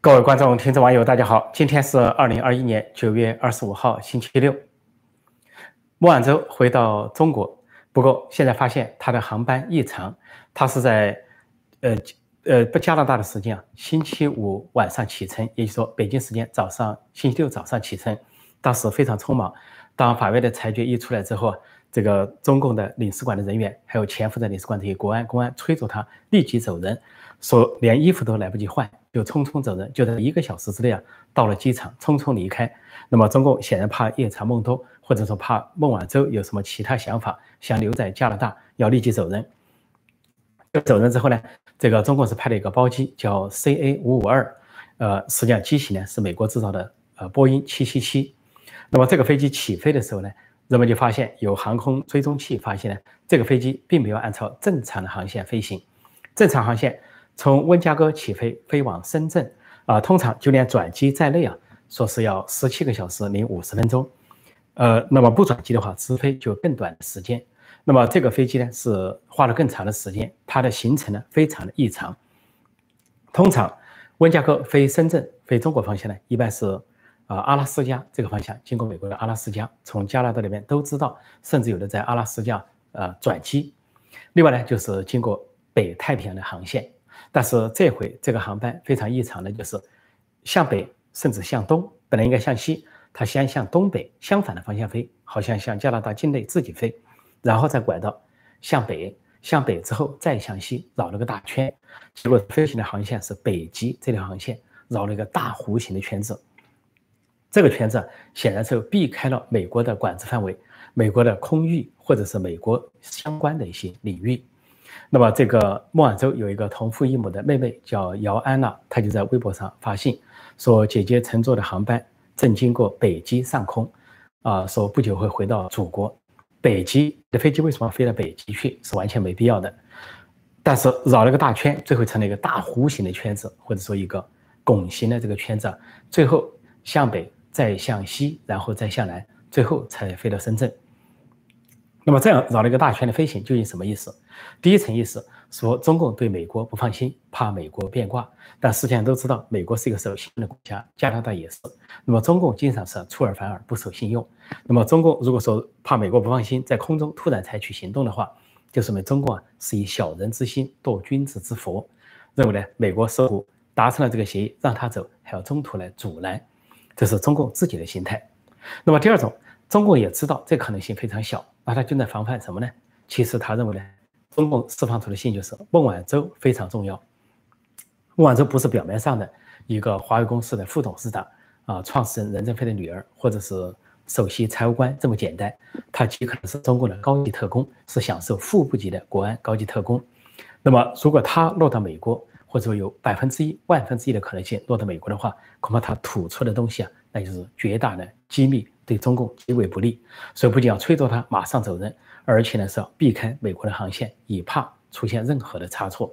各位观众、听众、网友，大家好！今天是二零二一年九月二十五号，星期六。孟晚舟回到中国，不过现在发现他的航班异常，他是在呃呃不加拿大的时间啊，星期五晚上启程，也就是说北京时间早上星期六早上启程，当时非常匆忙。当法院的裁决一出来之后，这个中共的领事馆的人员，还有潜伏在领事馆这些国安公安催促他立即走人，说连衣服都来不及换。就匆匆走人，就在一个小时之内啊，到了机场，匆匆离开。那么中共显然怕夜长梦多，或者说怕孟晚舟有什么其他想法，想留在加拿大，要立即走人。走人之后呢，这个中共是派了一个包机，叫 CA 五五二，呃，实际上机型呢是美国制造的，呃，波音七七七。那么这个飞机起飞的时候呢，人们就发现有航空追踪器发现呢，这个飞机并没有按照正常的航线飞行，正常航线。从温家哥起飞飞往深圳啊，通常就连转机在内啊，说是要十七个小时零五十分钟，呃，那么不转机的话，直飞就更短的时间。那么这个飞机呢是花了更长的时间，它的行程呢非常的异常。通常温家哥飞深圳飞中国方向呢，一般是啊阿拉斯加这个方向，经过美国的阿拉斯加，从加拿大那边都知道，甚至有的在阿拉斯加呃转机。另外呢，就是经过北太平洋的航线。但是这回这个航班非常异常的，就是向北甚至向东，本来应该向西，它先向东北相反的方向飞，好像向加拿大境内自己飞，然后再拐到向北，向北之后再向西绕了个大圈，结果飞行的航线是北极这条航线绕了一个大弧形的圈子，这个圈子显然是避开了美国的管制范围，美国的空域或者是美国相关的一些领域。那么，这个孟晚舟有一个同父异母的妹妹叫姚安娜，她就在微博上发信说：“姐姐乘坐的航班正经过北极上空，啊，说不久会回到祖国。北极的飞机为什么飞到北极去？是完全没必要的。但是绕了个大圈，最后成了一个大弧形的圈子，或者说一个拱形的这个圈子，最后向北，再向西，然后再向南，最后才飞到深圳。”那么这样绕了一个大圈的飞行究竟什么意思？第一层意思说中共对美国不放心，怕美国变卦。但实际上都知道，美国是一个守信用的国家，加拿大也是。那么中共经常是出尔反尔，不守信用。那么中共如果说怕美国不放心，在空中突然采取行动的话，就说明中共啊是以小人之心度君子之腹，认为呢美国似乎达成了这个协议，让他走还要中途来阻拦，这是中共自己的心态。那么第二种，中共也知道这可能性非常小。那他就在防范什么呢？其实他认为呢，中共释放出的信就是孟晚舟非常重要。孟晚舟不是表面上的一个华为公司的副董事长啊，创始人任正非的女儿，或者是首席财务官这么简单。他极可能是中共的高级特工，是享受副部级的国安高级特工。那么，如果他落到美国，或者说有百分之一、万分之一的可能性落到美国的话，恐怕他吐出的东西啊，那就是绝大的机密。对中共极为不利，所以不仅要催促他马上走人，而且呢是要避开美国的航线，以怕出现任何的差错。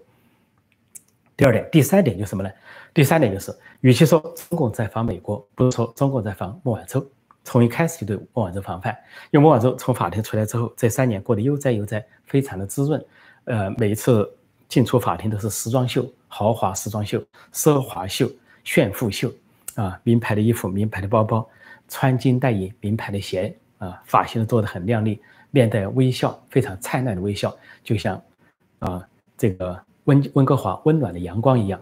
第二点，第三点就是什么呢？第三点就是，与其说中共在防美国，不如说中共在防孟晚舟。从一开始就对孟晚舟防范，因为孟晚舟从法庭出来之后，这三年过得悠哉悠哉，非常的滋润。呃，每一次进出法庭都是时装秀、豪华时装秀、奢华秀、炫富秀啊，名牌的衣服、名牌的包包。穿金戴银、名牌的鞋啊，发型做得很靓丽，面带微笑，非常灿烂的微笑，就像啊这个温温哥华温暖的阳光一样。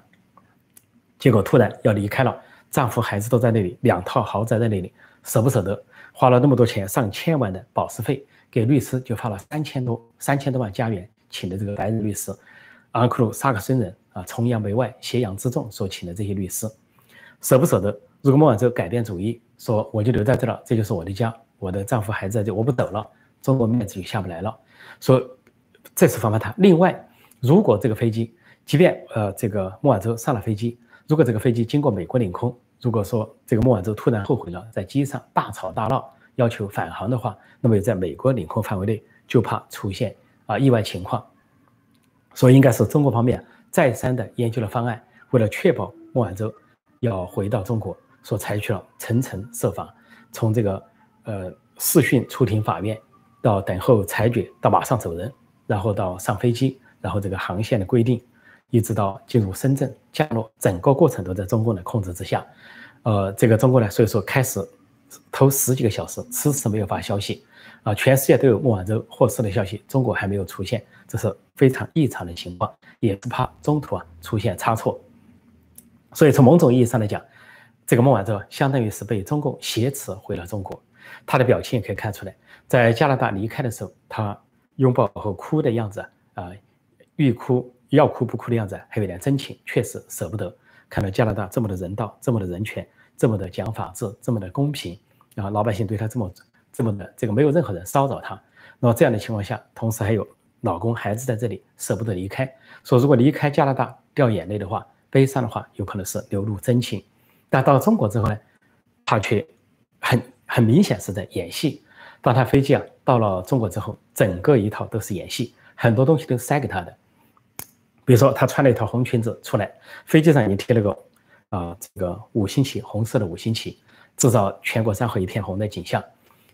结果突然要离开了，丈夫孩子都在那里，两套豪宅在那里，舍不舍得？花了那么多钱，上千万的保释费，给律师就花了三千多三千多万加元，请的这个白人律师，昂克鲁萨克森人啊，崇洋媚外、挟洋自重所请的这些律师，舍不舍得？如果孟晚舟改变主意？说我就留在这了，这就是我的家，我的丈夫还在这，我不走了，中国面子就下不来了。说这是防范他。另外，如果这个飞机，即便呃这个孟晚舟上了飞机，如果这个飞机经过美国领空，如果说这个孟晚舟突然后悔了，在机上大吵大闹，要求返航的话，那么在美国领空范围内就怕出现啊意外情况。所以应该是中国方面再三的研究了方案，为了确保孟晚舟要回到中国。所采取了层层设防，从这个呃视讯出庭法院，到等候裁决，到马上走人，然后到上飞机，然后这个航线的规定，一直到进入深圳降落，整个过程都在中共的控制之下。呃，这个中国呢，所以说开始头十几个小时迟迟没有发消息，啊，全世界都有孟晚舟获释的消息，中国还没有出现，这是非常异常的情况，也不怕中途啊出现差错。所以从某种意义上来讲，这个孟晚舟相当于是被中共挟持回了中国。他的表情也可以看出来，在加拿大离开的时候，他拥抱和哭的样子啊，欲哭要哭不哭的样子，还有点真情，确实舍不得看到加拿大这么的人道，这么的人权，这么的讲法治，这么的公平，然后老百姓对他这么这么的这个没有任何人骚扰他。那么这样的情况下，同时还有老公孩子在这里，舍不得离开，说如果离开加拿大掉眼泪的话，悲伤的话，有可能是流露真情。但到了中国之后呢，他却很。很明显是在演戏。当他飞机啊到了中国之后，整个一套都是演戏，很多东西都塞给他的。比如说，他穿了一套红裙子出来，飞机上已经贴了个啊这个五星旗，红色的五星旗，制造全国山河一片红的景象。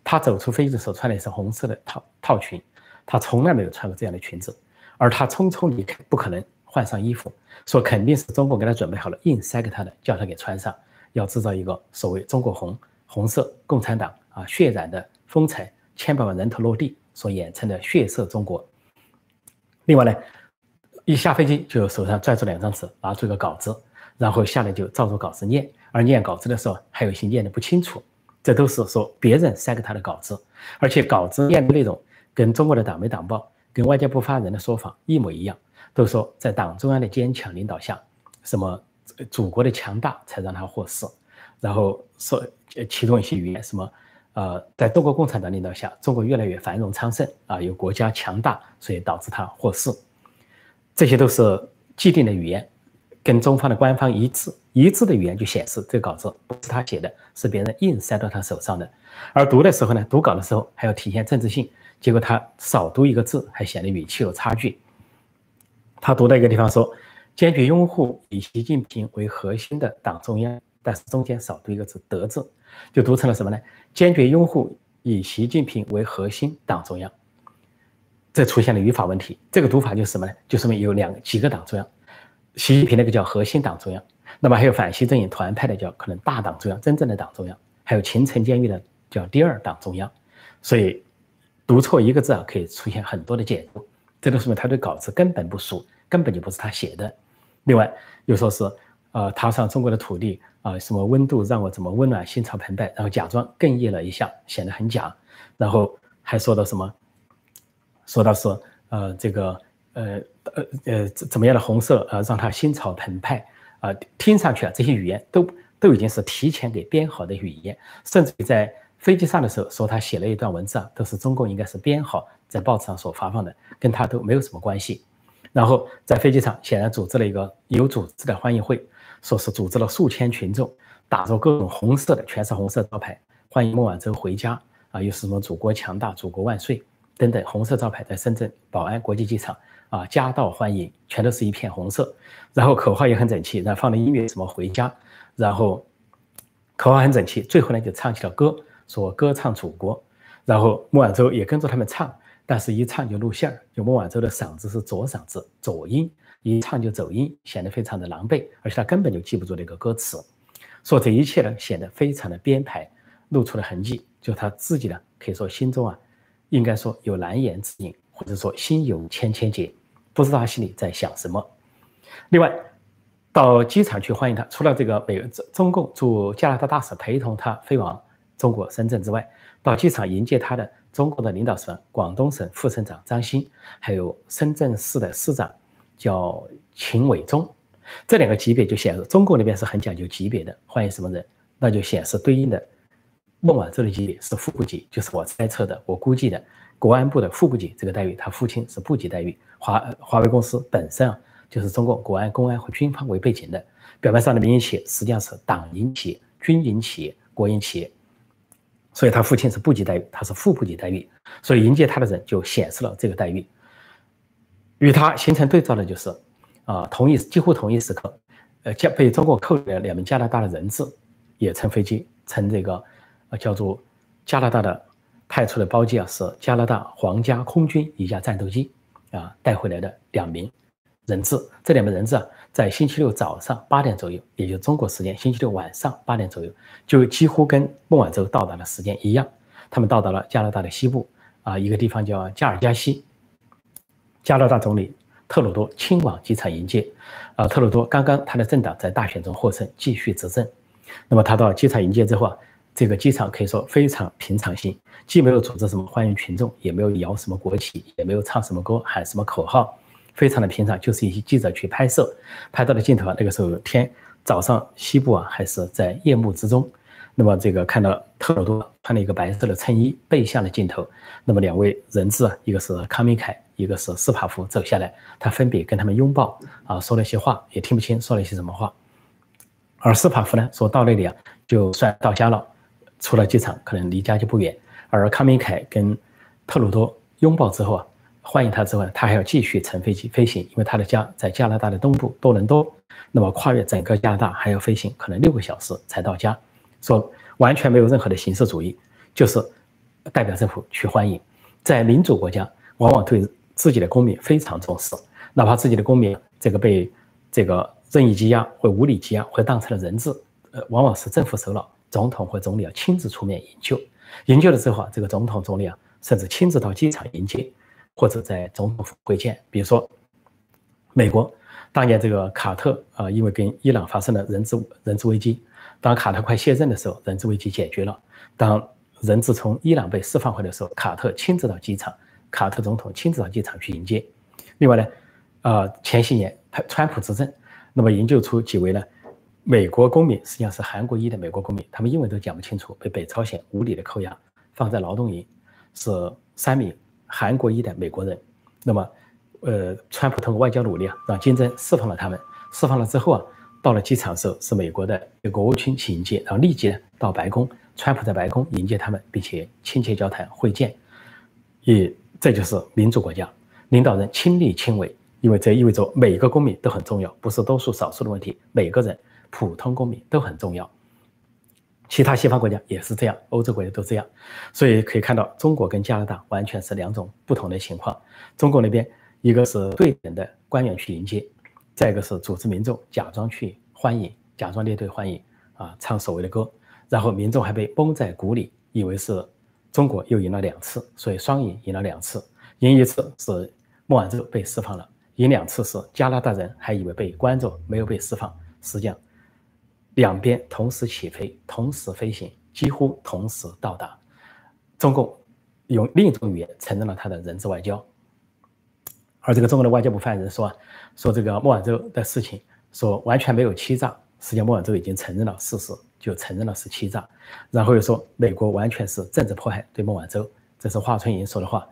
他走出飞机的时候穿的是红色的套套裙，他从来没有穿过这样的裙子。而他匆匆离开，不可能换上衣服，说肯定是中国给他准备好了，硬塞给他的，叫他给穿上，要制造一个所谓中国红。红色共产党啊，血染的风采，千百万人头落地所演成的血色中国。另外呢，一下飞机就手上拽住两张纸，拿出一个稿子，然后下来就照着稿子念。而念稿子的时候，还有一些念的不清楚，这都是说别人塞给他的稿子，而且稿子念的内容跟中国的党媒党报、跟外交部发言人的说法一模一样，都说在党中央的坚强领导下，什么祖国的强大才让他获释。然后说，其中一些语言，什么，呃，在中国共产党领导下，中国越来越繁荣昌盛啊，有国家强大，所以导致他获释。这些都是既定的语言，跟中方的官方一致，一致的语言就显示这个稿子不是他写的，是别人硬塞到他手上的。而读的时候呢，读稿的时候还要体现政治性，结果他少读一个字，还显得语气有差距。他读到一个地方说，坚决拥护以习近平为核心的党中央。但是中间少读一个字“德”字，就读成了什么呢？坚决拥护以习近平为核心党中央，这出现了语法问题。这个读法就是什么呢？就说明有两几个党中央，习近平那个叫核心党中央，那么还有反习阵营团派的叫可能大党中央，真正的党中央，还有秦城监狱的叫第二党中央。所以读错一个字啊，可以出现很多的解读。这都说明他对稿子根本不熟，根本就不是他写的。另外又说是。呃，踏上中国的土地啊，什么温度让我怎么温暖，心潮澎湃，然后假装哽咽了一下，显得很假，然后还说到什么，说到是呃这个呃呃呃怎么样的红色啊，让他心潮澎湃啊，听上去啊这些语言都都已经是提前给编好的语言，甚至于在飞机上的时候说他写了一段文字啊，都是中共应该是编好在报纸上所发放的，跟他都没有什么关系。然后在飞机场显然组织了一个有组织的欢迎会。说是组织了数千群众，打着各种红色的，全是红色招牌，欢迎孟晚舟回家啊，又是什么“祖国强大，祖国万岁”等等红色招牌，在深圳宝安国际机场啊，夹道欢迎，全都是一片红色。然后口号也很整齐，然后放的音乐什么“回家”，然后口号很整齐，最后呢就唱起了歌，说歌唱祖国。然后孟晚舟也跟着他们唱，但是一唱就露馅儿，就孟晚舟的嗓子是左嗓子，左音。一唱就走音，显得非常的狼狈，而且他根本就记不住那个歌词，说这一切呢显得非常的编排，露出了痕迹。就他自己呢，可以说心中啊，应该说有难言之隐，或者说心有千千结，不知道他心里在想什么。另外，到机场去欢迎他，除了这个美中中共驻加拿大大使陪同他飞往中国深圳之外，到机场迎接他的中国的领导层，广东省副省长张欣，还有深圳市的市长。叫秦伟忠，这两个级别就显示中国那边是很讲究级别的，欢迎什么人，那就显示对应的孟晚舟的级别是副部级，就是我猜测的，我估计的国安部的副部级这个待遇，他父亲是部级待遇。华华为公司本身啊，就是中国国安、公安和军方为背景的，表面上的民营企业实际上是党营企业、军营企业、国营企业，所以他父亲是部级待遇，他是副部级待遇，所以迎接他的人就显示了这个待遇。与他形成对照的就是，啊，同一几乎同一时刻，呃，加被中国扣了两名加拿大的人质，也乘飞机，乘这个，呃，叫做加拿大的派出的包机啊，是加拿大皇家空军一架战斗机啊带回来的两名人质。这两枚人质啊，在星期六早上八点左右，也就中国时间星期六晚上八点左右，就几乎跟孟晚舟到达的时间一样。他们到达了加拿大的西部啊，一个地方叫加尔加西。加拿大总理特鲁多亲往机场迎接。啊，特鲁多刚刚他的政党在大选中获胜，继续执政。那么他到机场迎接之后啊，这个机场可以说非常平常心，既没有组织什么欢迎群众，也没有摇什么国旗，也没有唱什么歌，喊什么口号，非常的平常，就是一些记者去拍摄，拍到的镜头啊，那个时候天早上西部啊还是在夜幕之中。那么这个看到特鲁多穿了一个白色的衬衣，背向了镜头。那么两位人质啊，一个是康明凯，一个是斯帕夫走下来，他分别跟他们拥抱啊，说了些话，也听不清说了一些什么话。而斯帕夫呢，说到那里啊，就算到家了，出了机场，可能离家就不远。而康明凯跟特鲁多拥抱之后啊，欢迎他之后，他还要继续乘飞机飞行，因为他的家在加拿大的东部多伦多，那么跨越整个加拿大还要飞行，可能六个小时才到家。说完全没有任何的形式主义，就是代表政府去欢迎。在民主国家，往往对自己的公民非常重视，哪怕自己的公民这个被这个任意羁押或无理羁押，或当成了人质，呃，往往是政府首脑、总统或总理要亲自出面营救。营救了之后啊，这个总统、总理啊，甚至亲自到机场迎接，或者在总统府会见。比如说，美国当年这个卡特啊，因为跟伊朗发生了人质人质危机。当卡特快卸任的时候，人质危机解决了。当人质从伊朗被释放回来的时候，卡特亲自到机场，卡特总统亲自到机场去迎接。另外呢，呃，前些年他川普执政，那么营救出几位呢？美国公民实际上是韩国裔的美国公民，他们英文都讲不清楚，被北朝鲜无理的扣押，放在劳动营，是三名韩国裔的美国人。那么，呃，川普通过外交努力啊，让金正释放了他们。释放了之后啊。到了机场的时候，是美国的国务卿去迎接，然后立即呢到白宫，川普在白宫迎接他们，并且亲切交谈会见，也这就是民主国家领导人亲力亲为，因为这意味着每个公民都很重要，不是多数少数的问题，每个人普通公民都很重要。其他西方国家也是这样，欧洲国家都这样，所以可以看到中国跟加拿大完全是两种不同的情况。中国那边一个是对等的官员去迎接。再一个是组织民众假装去欢迎，假装列队欢迎啊，唱所谓的歌，然后民众还被蒙在鼓里，以为是中国又赢了两次，所以双赢赢了两次，赢一次是孟晚舟被释放了，赢两次是加拿大人还以为被关着没有被释放，实际上两边同时起飞，同时飞行，几乎同时到达，中共用另一种语言承认了他的人质外交。而这个中国的外交部发言人说啊，说这个孟晚舟的事情，说完全没有欺诈，实际上孟晚舟已经承认了事实，就承认了是欺诈，然后又说美国完全是政治迫害对孟晚舟，这是华春莹说的话。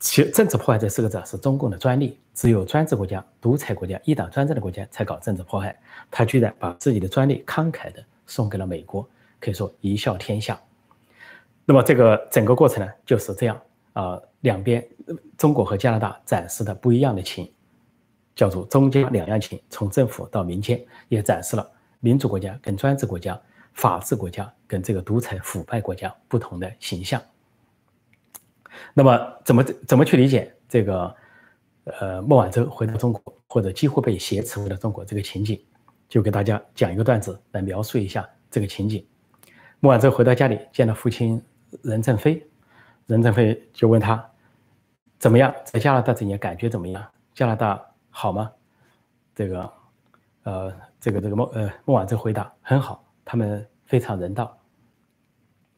其政治迫害这四个字是中共的专利，只有专制国家、独裁国家、一党专政的国家才搞政治迫害，他居然把自己的专利慷慨的送给了美国，可以说一笑天下。那么这个整个过程呢就是这样啊。两边，中国和加拿大展示的不一样的情，叫做中加两样情，从政府到民间，也展示了民主国家跟专制国家、法治国家跟这个独裁腐败国家不同的形象。那么，怎么怎么去理解这个？呃，孟晚舟回到中国，或者几乎被挟持回到中国这个情景，就给大家讲一个段子来描述一下这个情景。孟晚舟回到家里，见到父亲任正非。任正非就问他怎么样，在加拿大这年感觉怎么样？加拿大好吗？这个，呃，这个这个孟呃孟晚舟回答很好，他们非常人道。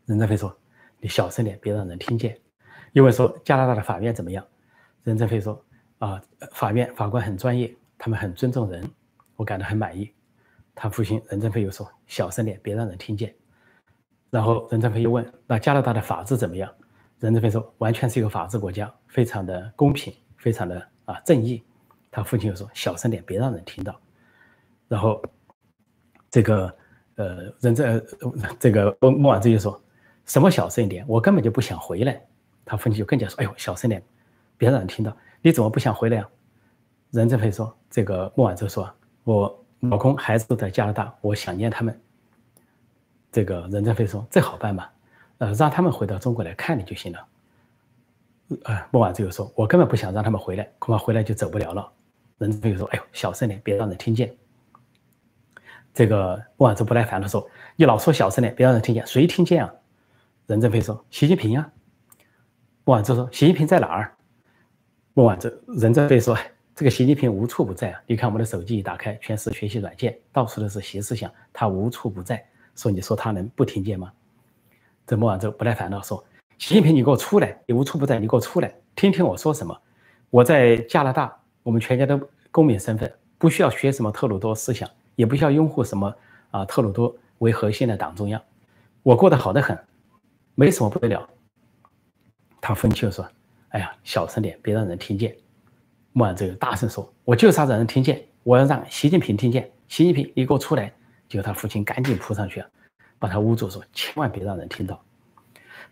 任正非说：“你小声点，别让人听见。”又问说：“加拿大的法院怎么样？”任正非说：“啊，法院法官很专业，他们很尊重人，我感到很满意。”他父亲任正非又说：“小声点，别让人听见。”然后任正非又问：“那加拿大的法治怎么样？”任正非说：“完全是一个法治国家，非常的公平，非常的啊正义。”他父亲又说：“小声点，别让人听到。”然后，这个呃，任正这个孟晚舟就说：“什么小声一点？我根本就不想回来。”他父亲就更加说：“哎呦，小声点，别让人听到。你怎么不想回来啊？”任正非说：“这个孟晚舟说，我老公孩子都在加拿大，我想念他们。”这个任正非说：“这好办嘛。”呃，让他们回到中国来看你就行了。呃，孟晚舟又说：“我根本不想让他们回来，恐怕回来就走不了了。”任正非又说：“哎呦，小声点，别让人听见。”这个孟晚舟不耐烦的说：“你老说小声点，别让人听见，谁听见啊？”任正非说：“习近平啊。”孟晚舟说：“习近平在哪儿？”孟晚舟、任正非说：“这个习近平无处不在啊！你看我们的手机一打开，全是学习软件，到处都是习思想，他无处不在。说你说他能不听见吗？”这孟晚舟不耐烦了说：“习近平，你给我出来！你无处不在，你给我出来，听听我说什么。我在加拿大，我们全家都公民身份，不需要学什么特鲁多思想。”也不需要拥护什么啊特鲁多为核心的党中央，我过得好得很，没什么不得了。他分气说：“哎呀，小声点，别让人听见。”孟晚舟大声说：“我就是要让人听见，我要让习近平听见。习近平，你给我出来！”结果他父亲赶紧扑上去，把他捂住，说：“千万别让人听到。”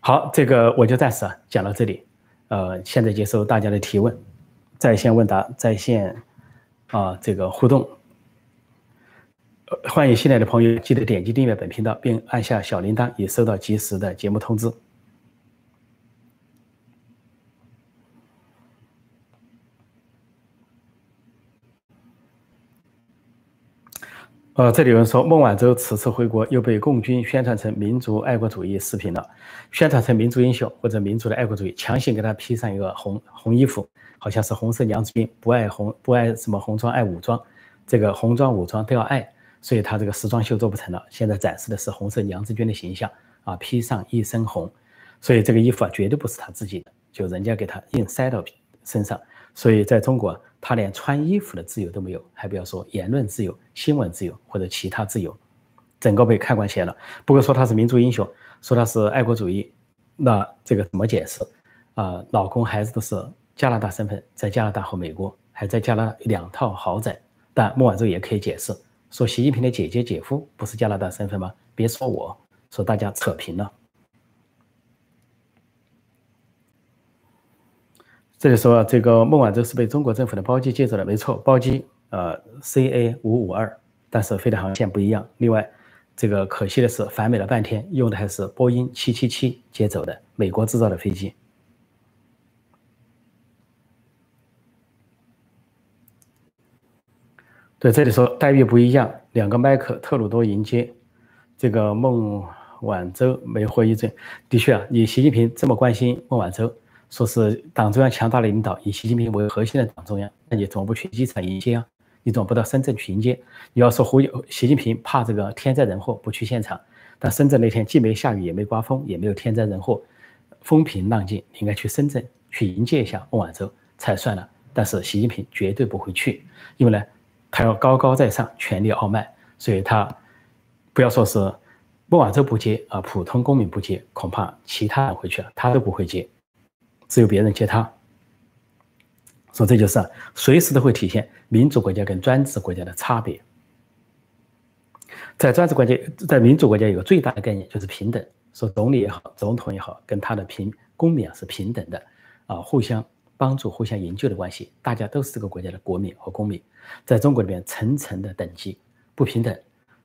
好，这个我就暂时啊讲到这里。呃，现在接受大家的提问，在线问答，在线啊这个互动。欢迎新来的朋友，记得点击订阅本频道，并按下小铃铛，以收到及时的节目通知。呃，这里有人说，孟晚舟此次回国又被共军宣传成民族爱国主义视频了，宣传成民族英雄或者民族的爱国主义，强行给他披上一个红红衣服，好像是红色娘子军，不爱红不爱什么红装爱武装，这个红装武装都要爱。所以他这个时装秀做不成了，现在展示的是红色娘子军的形象啊，披上一身红，所以这个衣服啊绝对不是他自己的，就人家给他硬塞到身上。所以在中国，他连穿衣服的自由都没有，还不要说言论自由、新闻自由或者其他自由，整个被看管起来了。不过说他是民族英雄，说他是爱国主义，那这个怎么解释？啊，老公孩子都是加拿大身份，在加拿大和美国，还在加拿两套豪宅，但孟晚舟也可以解释。说习近平的姐姐姐夫不是加拿大身份吗？别说我说大家扯平了。这里说这个孟晚舟是被中国政府的包机接走的，没错，包机呃 CA 五五二，但是飞的航线不一样。另外，这个可惜的是反美了半天，用的还是波音七七七接走的美国制造的飞机。对，这里说待遇不一样，两个麦克特鲁多迎接这个孟晚舟没获一准。的确啊，你习近平这么关心孟晚舟，说是党中央强大的领导，以习近平为核心的党中央，那你怎么不去机场迎接啊？你怎么不到深圳去迎接？你要说胡习近平怕这个天灾人祸不去现场，但深圳那天既没下雨也没刮风，也没有天灾人祸，风平浪静，应该去深圳去迎接一下孟晚舟才算了。但是习近平绝对不会去，因为呢。他要高高在上，权力傲慢，所以他不要说是孟晚舟不接啊，普通公民不接，恐怕其他人回去了，他都不会接，只有别人接他。说这就是随时都会体现民主国家跟专制国家的差别。在专制国家，在民主国家有个最大的概念就是平等，说总理也好，总统也好，跟他的平公民啊是平等的啊，互相。帮助互相营救的关系，大家都是这个国家的国民和公民。在中国里面，层层的等级不平等，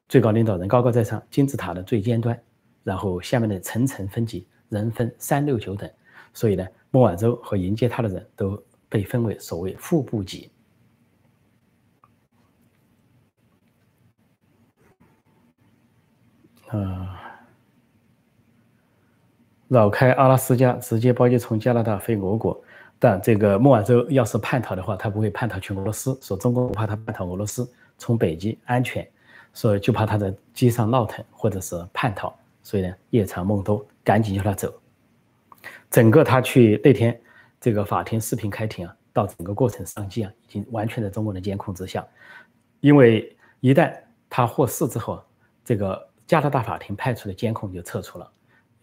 最高领导人高高在上，金字塔的最尖端，然后下面的层层分级，人分三六九等。所以呢，孟晚舟和迎接他的人都被分为所谓副部级。啊，绕开阿拉斯加，直接包机从加拿大飞俄国。但这个孟晚舟要是叛逃的话，他不会叛逃去俄罗斯。说中国不怕他叛逃俄罗斯，从北极安全，所以就怕他在机上闹腾或者是叛逃。所以呢，夜长梦多，赶紧叫他走。整个他去那天这个法庭视频开庭啊，到整个过程上机啊，已经完全在中国的监控之下。因为一旦他获释之后，这个加拿大法庭派出的监控就撤除了，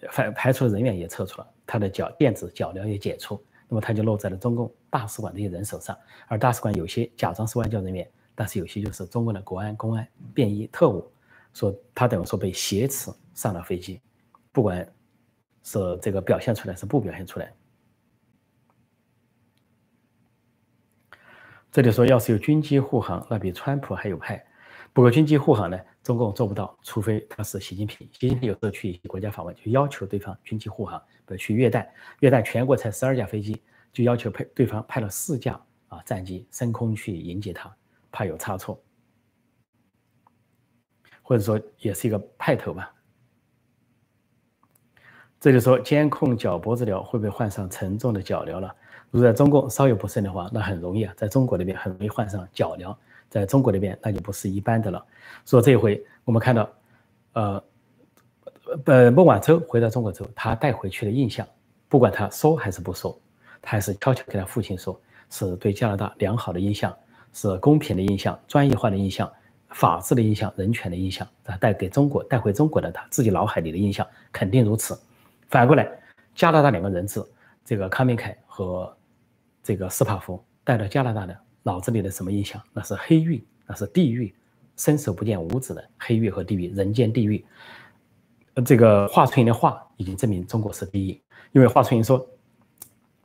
排排除人员也撤除了，他的脚电子脚镣也解除。那么他就落在了中共大使馆这些人手上，而大使馆有些假装是外交人员，但是有些就是中国的国安、公安、便衣、特务，说他等于说被挟持上了飞机，不管是这个表现出来是不表现出来。这里说要是有军机护航，那比川普还有派。不过军机护航呢，中共做不到，除非他是习近平。习近平有时候去国家访问，就要求对方军机护航。比如去越旦，越旦全国才十二架飞机，就要求派对方派了四架啊战机升空去迎接他，怕有差错，或者说也是一个派头吧。这就说监控脚脖子疗会不会患上沉重的脚疗了？如果在中共稍有不慎的话，那很容易啊，在中国那边很容易患上脚疗，在中国那边那就不是一般的了。说这一回我们看到，呃，呃，孟晚舟回到中国之后，他带回去的印象，不管他说还是不说，他还是悄悄跟他父亲说，是对加拿大良好的印象，是公平的印象，专业化的印象，法治的印象，人权的印象，他带给中国带回中国的他自己脑海里的印象肯定如此。反过来，加拿大两个人质，这个康明凯和这个斯帕夫带到加拿大的脑子里的什么印象？那是黑狱，那是地狱，伸手不见五指的黑狱和地狱，人间地狱。这个华春莹的话已经证明中国是第一，因为华春莹说，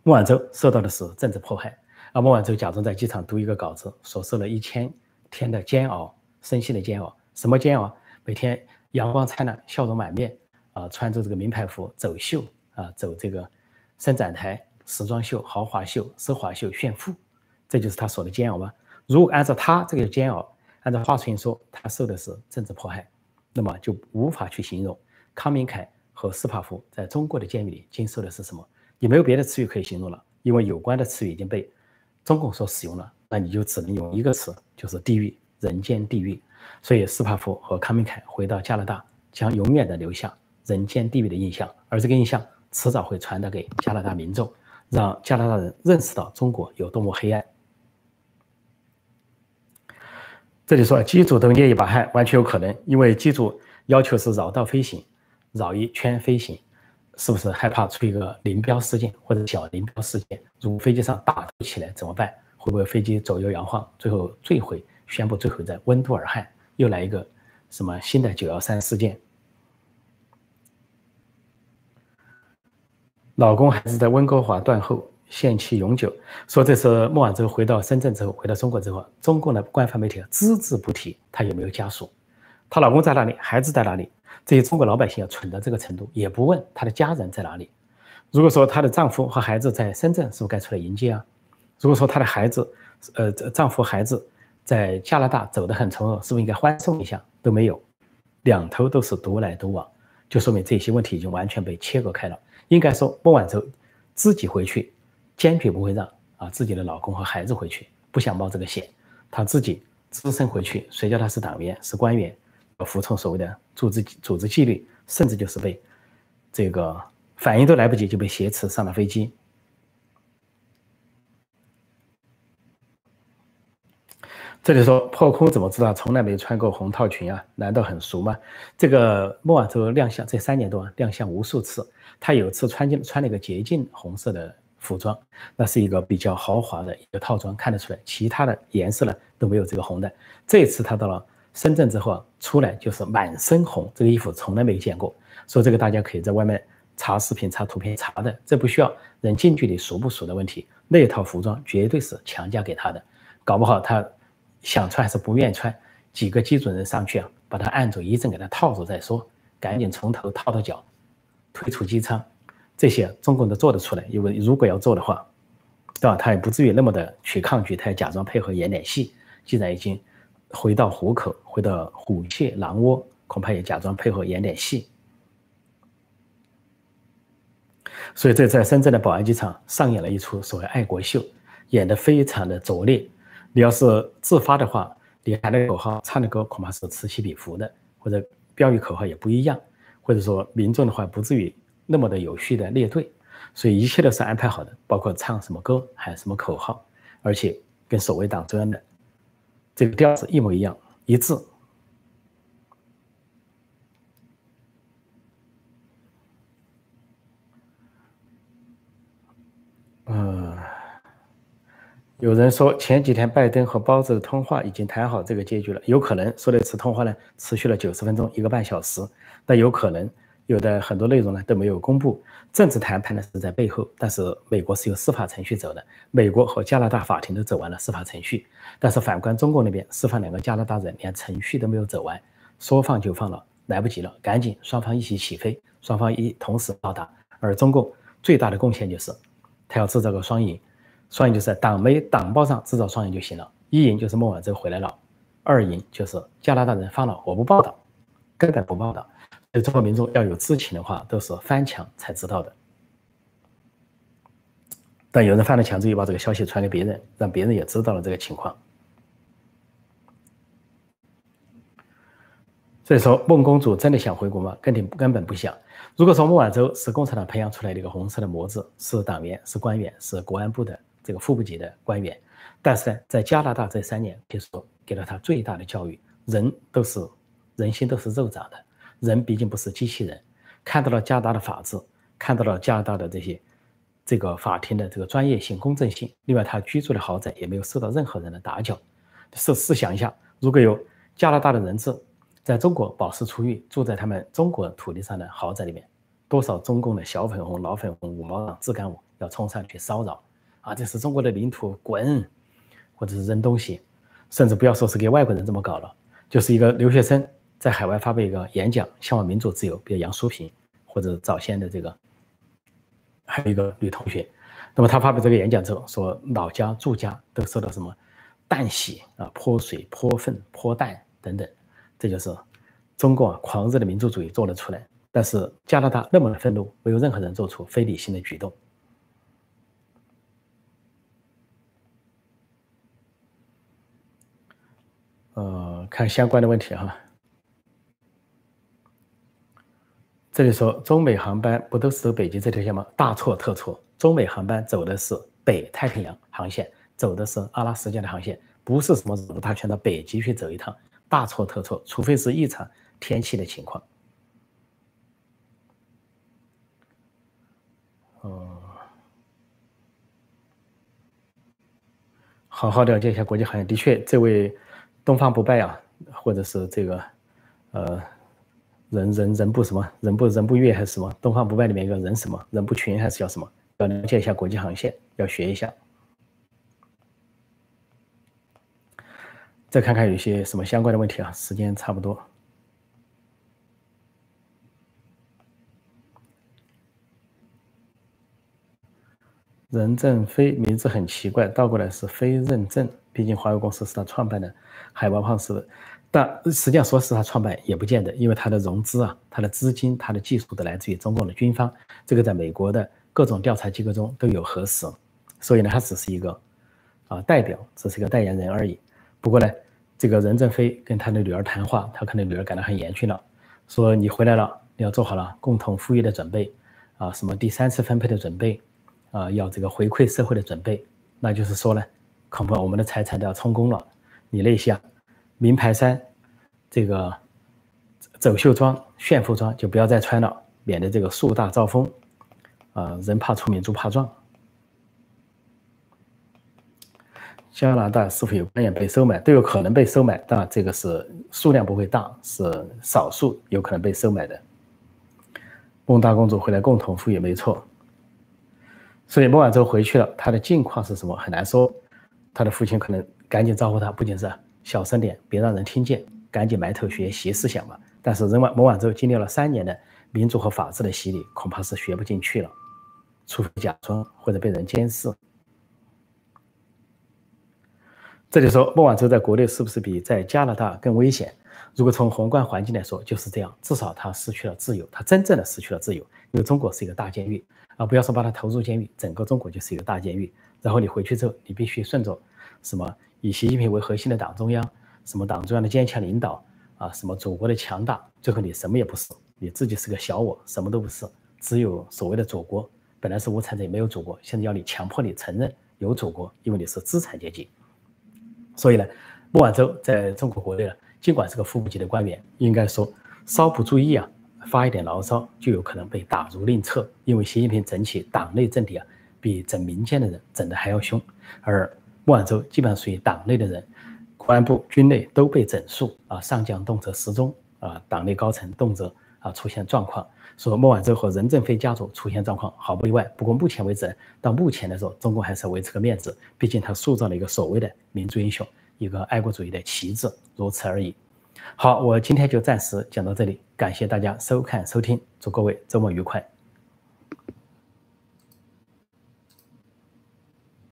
孟晚舟受到的是政治迫害，而孟晚舟假装在机场读一个稿子，所受了一千天的煎熬，身心的煎熬，什么煎熬？每天阳光灿烂，笑容满面。啊，穿着这个名牌服走秀啊，走这个伸展台、时装秀、豪华秀、奢华秀炫富，这就是他说的煎熬吗？如果按照他这个煎熬，按照华春莹说，他受的是政治迫害，那么就无法去形容康明凯和斯帕夫在中国的监狱里经受的是什么，也没有别的词语可以形容了，因为有关的词语已经被中共所使用了，那你就只能用一个词，就是地狱，人间地狱。所以斯帕夫和康明凯回到加拿大，将永远的留下。人间地狱的印象，而这个印象迟早会传达给加拿大民众，让加拿大人认识到中国有多么黑暗。这里说机组都捏一把汗，完全有可能，因为机组要求是绕道飞行，绕一圈飞行，是不是害怕出一个林彪事件或者小林彪事件？如果飞机上大头起来怎么办？会不会飞机左右摇晃，最后坠毁？宣布坠毁在温都尔汗，又来一个什么新的九幺三事件？老公还是在温哥华断后，限期永久。说这次孟晚舟回到深圳之后，回到中国之后，中共的官方媒体只字不提她有没有家属，她老公在哪里，孩子在哪里。这些中国老百姓要蠢到这个程度，也不问她的家人在哪里。如果说她的丈夫和孩子在深圳，是不是该出来迎接啊？如果说她的孩子，呃，丈夫孩子在加拿大走得很从容，是不是应该欢送一下？都没有，两头都是独来独往，就说明这些问题已经完全被切割开了。应该说，孟晚舟自己回去，坚决不会让啊自己的老公和孩子回去，不想冒这个险。她自己只身回去，谁叫她是党员、是官员，要服从所谓的组织组织纪律，甚至就是被这个反应都来不及就被挟持上了飞机。这里说破空怎么知道从来没穿过红套裙啊？难道很熟吗？这个孟晚舟亮相这三年多亮相无数次。他有次穿进穿了一个洁净红色的服装，那是一个比较豪华的一个套装，看得出来，其他的颜色呢都没有这个红的。这次他到了深圳之后啊，出来就是满身红，这个衣服从来没见过。所以这个大家可以在外面查视频、查图片查的，这不需要人近距离熟不熟的问题。那套服装绝对是强加给他的，搞不好他想穿还是不愿穿，几个机组人上去啊，把他按住一阵给他套住再说，赶紧从头套到脚。退出机舱，这些中共都做得出来。因为如果要做的话，对吧？他也不至于那么的去抗拒，他要假装配合演点戏。既然已经回到虎口，回到虎穴狼窝，恐怕也假装配合演点戏。所以这在深圳的宝安机场上演了一出所谓爱国秀，演得非常的拙劣。你要是自发的话，你喊的口号、唱的歌恐怕是此起彼伏的，或者标语口号也不一样。或者说民众的话不至于那么的有序的列队，所以一切都是安排好的，包括唱什么歌，喊什么口号，而且跟守卫党中央的这个调子一模一样一致。有人说前几天拜登和包子的通话已经谈好这个结局了，有可能说的次通话呢持续了九十分钟，一个半小时。那有可能有的很多内容呢都没有公布，政治谈判呢是在背后，但是美国是由司法程序走的，美国和加拿大法庭都走完了司法程序，但是反观中国那边，释放两个加拿大人连程序都没有走完，说放就放了，来不及了，赶紧双方一起起飞，双方一同时到达，而中共最大的贡献就是他要制造个双赢，双赢就是党媒党报上制造双赢就行了。一赢就是孟晚舟回来了，二赢就是加拿大人发了我不报道，根本不报道。所以中国民众要有知情的话，都是翻墙才知道的。但有人翻了墙之后，把这个消息传给别人，让别人也知道了这个情况。所以说，孟公主真的想回国吗？根本根本不想。如果说孟晚舟是共产党培养出来的一个红色的模子，是党员，是官员，是国安部的这个副部级的官员，但是呢，在加拿大这三年，可以说给了他最大的教育。人都是人心都是肉长的，人毕竟不是机器人。看到了加拿大的法治，看到了加拿大的这些这个法庭的这个专业性、公正性。另外，他居住的豪宅也没有受到任何人的打搅。试试想一下，如果有加拿大的人质在中国保释出狱，住在他们中国土地上的豪宅里面。多少中共的小粉红、老粉红、五毛党、自干五要冲上去骚扰啊！这是中国的领土，滚！或者是扔东西，甚至不要说是给外国人这么搞了，就是一个留学生在海外发表一个演讲，向往民主自由，比如杨淑萍或者早先的这个，还有一个女同学，那么她发表这个演讲之后，说老家住家都受到什么弹洗啊、泼水、泼粪、泼蛋等等，这就是中共啊狂热的民族主义做了出来。但是加拿大那么的愤怒，没有任何人做出非理性的举动。呃，看相关的问题哈。这里说中美航班不都是走北极这条线吗？大错特错，中美航班走的是北太平洋航线，走的是阿拉斯加的航线，不是什么绕大圈到北极去走一趟，大错特错，除非是异常天气的情况。哦，好好了解一下国际航线。的确，这位东方不败啊，或者是这个呃，人人人不什么，人不人不悦还是什么？东方不败里面一个人什么人不群还是叫什么？要了解一下国际航线，要学一下。再看看有些什么相关的问题啊？时间差不多。任正非名字很奇怪，倒过来是非认证。毕竟华为公司是他创办的，海王胖是，但实际上说是他创办也不见得，因为他的融资啊、他的资金、他的技术都来自于中共的军方，这个在美国的各种调查机构中都有核实。所以呢，他只是一个啊代表，只是一个代言人而已。不过呢，这个任正非跟他的女儿谈话，他可能女儿感到很严峻了，说你回来了，你要做好了共同富裕的准备啊，什么第三次分配的准备。啊，要这个回馈社会的准备，那就是说呢，恐怕我们的财产都要充公了。你那些名牌衫、这个走秀装、炫富装就不要再穿了，免得这个树大招风。啊，人怕出名，猪怕壮。加拿大是否有官员被收买？都有可能被收买，但这个是数量不会大，是少数有可能被收买的。孟大公主回来共同富裕，没错。所以孟晚舟回去了，他的境况是什么很难说。他的父亲可能赶紧招呼他，不仅是小声点，别让人听见，赶紧埋头学习思想嘛。但是人晚孟晚舟经历了三年的民主和法治的洗礼，恐怕是学不进去了，除非假装或者被人监视。这里说孟晚舟在国内是不是比在加拿大更危险？如果从宏观环境来说，就是这样，至少他失去了自由，他真正的失去了自由，因为中国是一个大监狱。啊，不要说把他投入监狱，整个中国就是一个大监狱。然后你回去之后，你必须顺着什么以习近平为核心的党中央，什么党中央的坚强领导啊，什么祖国的强大，最后你什么也不是，你自己是个小我，什么都不是，只有所谓的祖国。本来是无产者，也没有祖国，现在要你强迫你承认有祖国，因为你是资产阶级。所以呢，孟晚舟在中国国内呢，尽管是个副部级的官员，应该说稍不注意啊。发一点牢骚就有可能被打入另册，因为习近平整起党内政敌啊，比整民间的人整得还要凶。而孟晚舟基本上属于党内的人，公安部、军内都被整肃啊，上将动辄失踪啊，党内高层动辄啊出现状况，说孟晚舟和任正非家族出现状况毫不意外。不过目前为止，到目前来说，中共还是维持个面子，毕竟他塑造了一个所谓的民族英雄，一个爱国主义的旗帜，如此而已。好，我今天就暂时讲到这里，感谢大家收看收听，祝各位周末愉快。